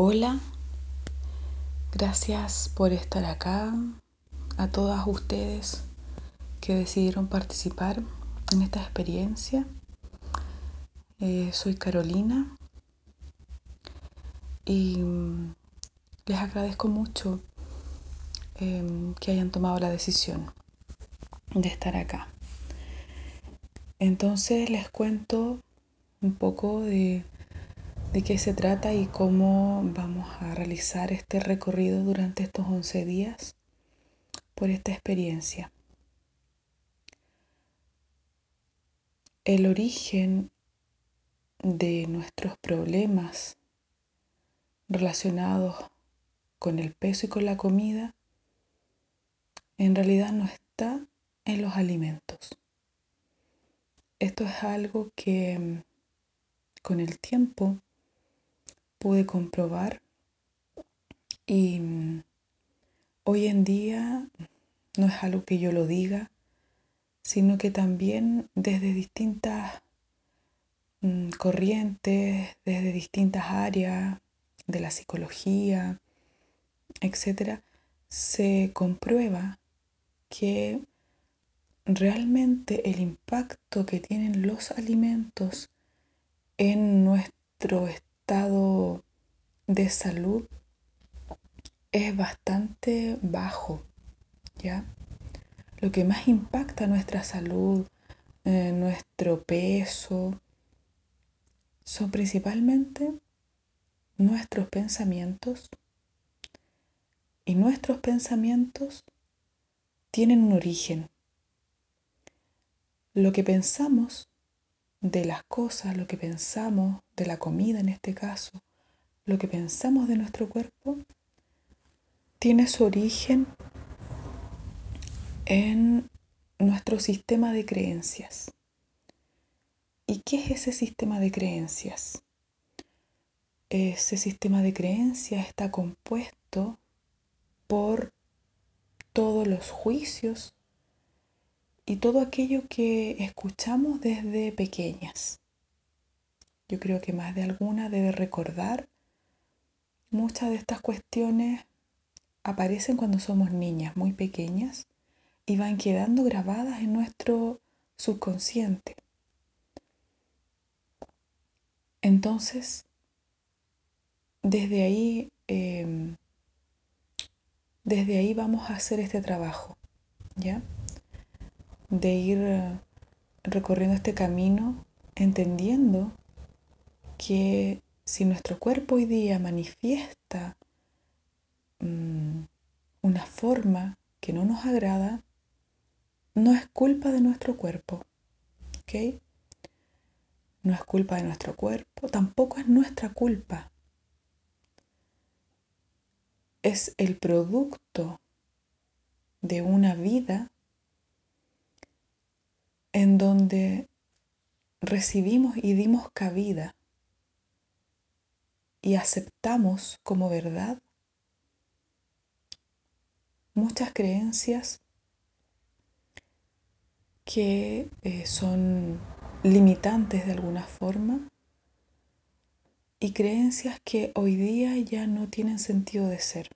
Hola, gracias por estar acá, a todas ustedes que decidieron participar en esta experiencia. Eh, soy Carolina y mm, les agradezco mucho em, que hayan tomado la decisión de estar acá. Entonces les cuento un poco de de qué se trata y cómo vamos a realizar este recorrido durante estos 11 días por esta experiencia. El origen de nuestros problemas relacionados con el peso y con la comida en realidad no está en los alimentos. Esto es algo que con el tiempo pude comprobar. Y mm, hoy en día no es algo que yo lo diga, sino que también desde distintas mm, corrientes, desde distintas áreas de la psicología, etcétera, se comprueba que realmente el impacto que tienen los alimentos en nuestro estado de salud es bastante bajo, ¿ya? Lo que más impacta nuestra salud, eh, nuestro peso, son principalmente nuestros pensamientos. Y nuestros pensamientos tienen un origen. Lo que pensamos de las cosas, lo que pensamos de la comida en este caso, lo que pensamos de nuestro cuerpo, tiene su origen en nuestro sistema de creencias. ¿Y qué es ese sistema de creencias? Ese sistema de creencias está compuesto por todos los juicios y todo aquello que escuchamos desde pequeñas. Yo creo que más de alguna debe recordar muchas de estas cuestiones aparecen cuando somos niñas muy pequeñas y van quedando grabadas en nuestro subconsciente. Entonces, desde ahí, em, desde ahí vamos a hacer este trabajo, ¿ya? De ir eh, recorriendo este camino entendiendo que si nuestro cuerpo hoy día manifiesta mm, una forma que no nos agrada, no es culpa de nuestro cuerpo, ¿ok? No es culpa de nuestro cuerpo, tampoco es nuestra culpa. Es el producto de una vida donde recibimos y dimos cabida y aceptamos como verdad muchas creencias que eh, son limitantes de alguna forma y creencias que hoy día ya no tienen sentido de ser.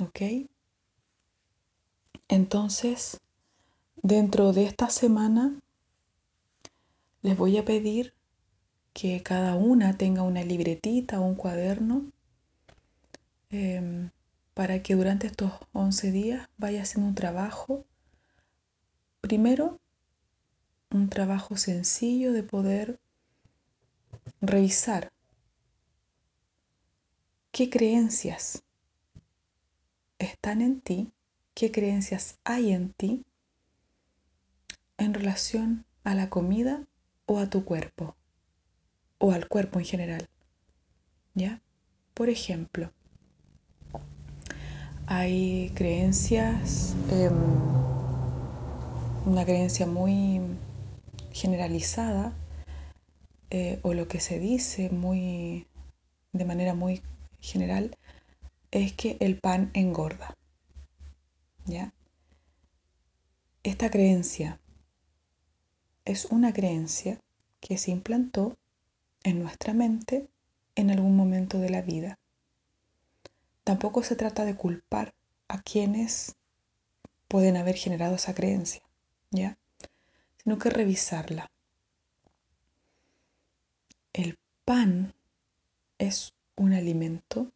¿Ok? Entonces, Dentro de esta semana les voy a pedir que cada una tenga una libretita o un cuaderno em, para que durante estos 11 días vaya haciendo un trabajo. Primero, un trabajo sencillo de poder revisar qué creencias están en ti, qué creencias hay en ti en relación a la comida o a tu cuerpo o al cuerpo en general. ¿Ya? Por ejemplo, hay creencias, em, una creencia muy generalizada eh, o lo que se dice muy de manera muy general es que el pan engorda. ¿Ya? Esta creencia es una creencia que se implantó en nuestra mente en algún momento de la vida. Tampoco se trata de culpar a quienes pueden haber generado esa creencia, ¿ya? Sino que revisarla. El pan es un alimento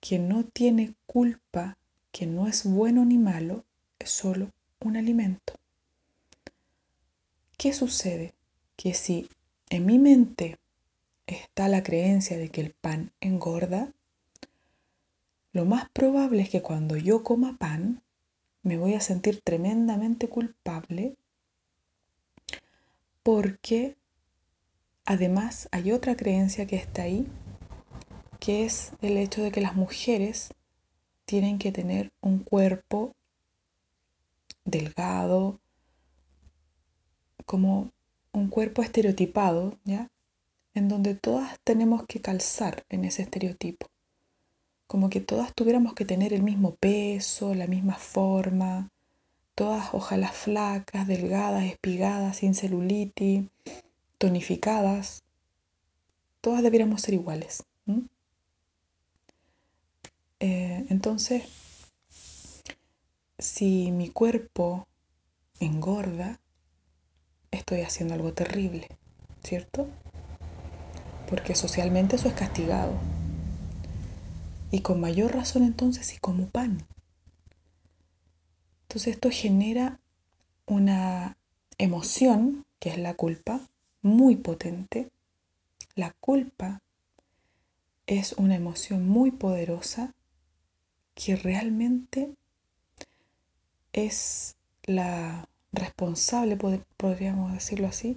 que no tiene culpa, que no es bueno ni malo, es solo un alimento. ¿Qué sucede? Que si en mi mente está la creencia de que el pan engorda, lo más probable es que cuando yo coma pan me voy a sentir tremendamente culpable porque además hay otra creencia que está ahí, que es el hecho de que las mujeres tienen que tener un cuerpo delgado, como un cuerpo estereotipado, ¿ya? En donde todas tenemos que calzar en ese estereotipo. Como que todas tuviéramos que tener el mismo peso, la misma forma, todas ojalá flacas, delgadas, espigadas, sin celulitis, tonificadas. Todas debiéramos ser iguales. Eh, entonces, si mi cuerpo engorda, estoy haciendo algo terrible, ¿cierto? Porque socialmente eso es castigado. Y con mayor razón entonces si como pan. Entonces esto genera una emoción, que es la culpa, muy potente. La culpa es una emoción muy poderosa que realmente es la responsable, podríamos decirlo así,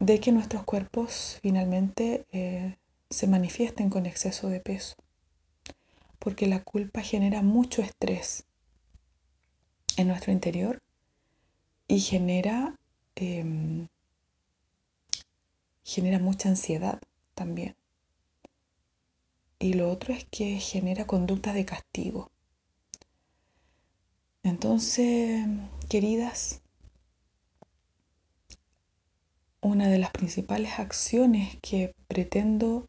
de que nuestros cuerpos finalmente eh, se manifiesten con exceso de peso. Porque la culpa genera mucho estrés en nuestro interior y genera, em, genera mucha ansiedad también. Y lo otro es que genera conductas de castigo. Entonces, queridas, una de las principales acciones que pretendo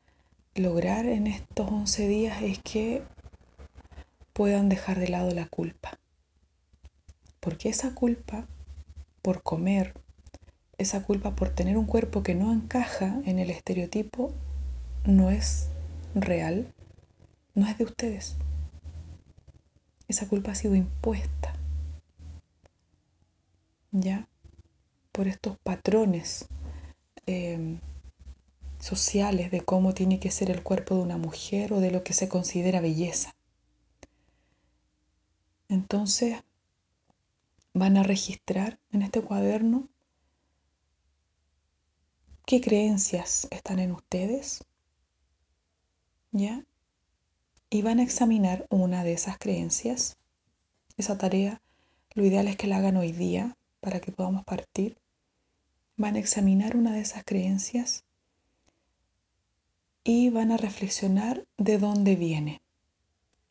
lograr en estos 11 días es que puedan dejar de lado la culpa. Porque esa culpa por comer, esa culpa por tener un cuerpo que no encaja en el estereotipo, no es real, no es de ustedes. Esa culpa ha sido impuesta. ¿Ya? Por estos patrones em, sociales de cómo tiene que ser el cuerpo de una mujer o de lo que se considera belleza. Entonces, van a registrar en este cuaderno qué creencias están en ustedes, ¿ya? y van a examinar una de esas creencias. Esa tarea, lo ideal es que la hagan hoy día para que podamos partir. Van a examinar una de esas creencias y van a reflexionar de dónde viene,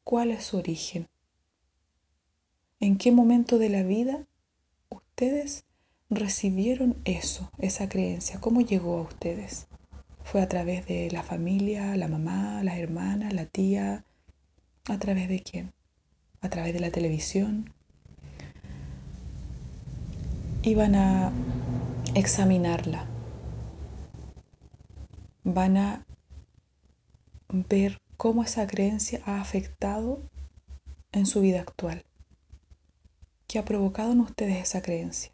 cuál es su origen, en qué momento de la vida ustedes recibieron eso, esa creencia, cómo llegó a ustedes. Fue a través de la familia, la mamá, las hermanas, la tía, ¿A través de quién? A través de la televisión. Van a examinarla. Van a ver cómo esa creencia ha afectado en su vida actual. ¿Qué ha provocado en ustedes esa creencia?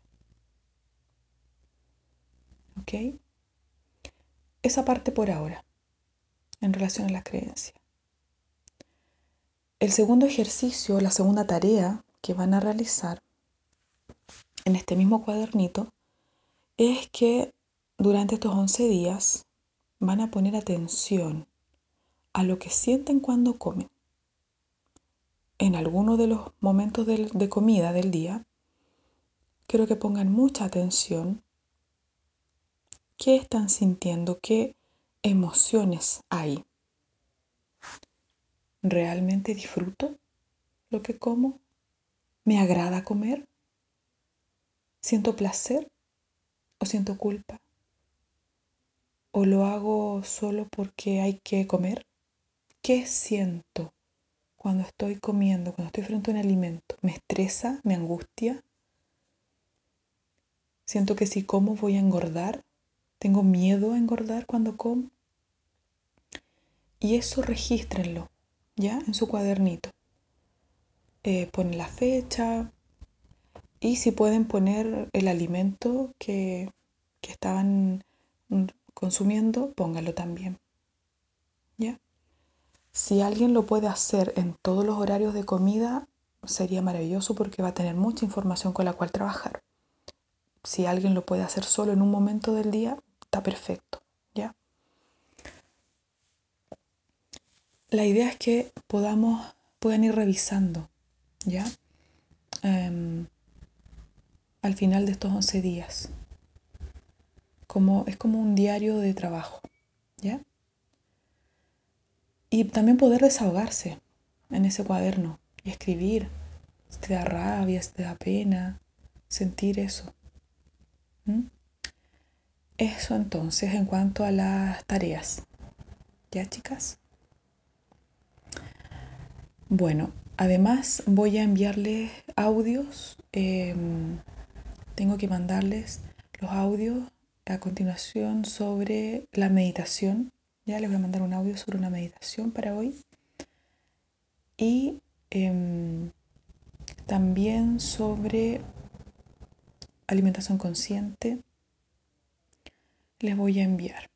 ¿Ok? Esa parte por ahora, en relación a la creencia. El segundo ejercicio, la segunda tarea que van a realizar en este mismo cuadernito es que durante estos 11 días van a poner atención a lo que sienten cuando comen. En alguno de los momentos de, de comida del día, quiero que pongan mucha atención. ¿Qué están sintiendo? ¿Qué emociones hay? ¿Realmente disfruto lo que como? ¿Me agrada comer? ¿Siento placer o siento culpa? ¿O lo hago solo porque hay que comer? ¿Qué siento cuando estoy comiendo, cuando estoy frente a un alimento? ¿Me estresa? ¿Me angustia? ¿Siento que si como voy a engordar? ¿Tengo miedo a engordar cuando como? Y eso regístrenlo, ¿ya? En su cuadernito. Eh, ponen la fecha y si pueden poner el alimento que, que estaban consumiendo, póngalo también. ¿Ya? Si alguien lo puede hacer en todos los horarios de comida, sería maravilloso porque va a tener mucha información con la cual trabajar. Si alguien lo puede hacer solo en un momento del día, está perfecto, ¿ya? La idea es que podamos, puedan ir revisando, ¿ya? Um, al final de estos 11 días como, es como un diario de trabajo, ¿ya? Y también poder desahogarse en ese cuaderno y escribir. Si te da rabia, si te da pena, sentir eso. Eso entonces en cuanto a las tareas. ¿Ya, chicas? Bueno, además voy a enviarles audios. Eh, tengo que mandarles los audios a continuación sobre la meditación. Ya les voy a mandar un audio sobre una meditación para hoy. Y eh, también sobre alimentación consciente. Les voy a enviar.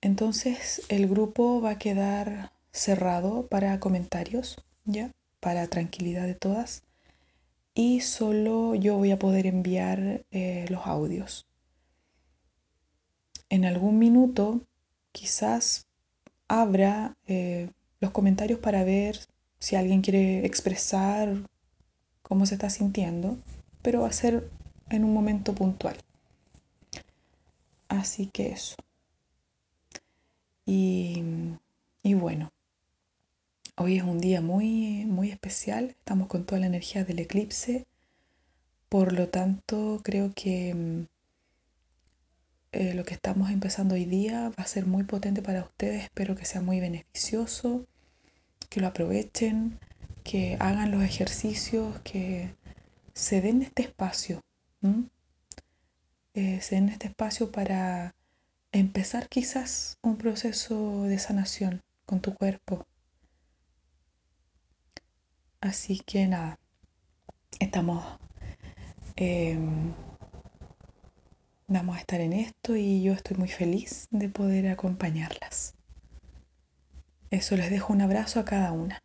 Entonces el grupo va a quedar cerrado para comentarios, ¿ya? Para tranquilidad de todas. Y solo yo voy a poder enviar eh, los audios en algún minuto quizás abra eh, los comentarios para ver si alguien quiere expresar cómo se está sintiendo, pero va a ser en un momento puntual. Así que eso. Y, y bueno, hoy es un día muy, muy especial, estamos con toda la energía del eclipse, por lo tanto creo que mm, eh, lo que estamos empezando hoy día va a ser muy potente para ustedes. Espero que sea muy beneficioso, que lo aprovechen, que hagan los ejercicios, que se den este espacio. Eh, se den este espacio para empezar quizás un proceso de sanación con tu cuerpo. Así que nada, estamos... Eh, vamos a estar en esto y yo estoy muy feliz de poder acompañarlas. Eso les dejo un abrazo a cada una.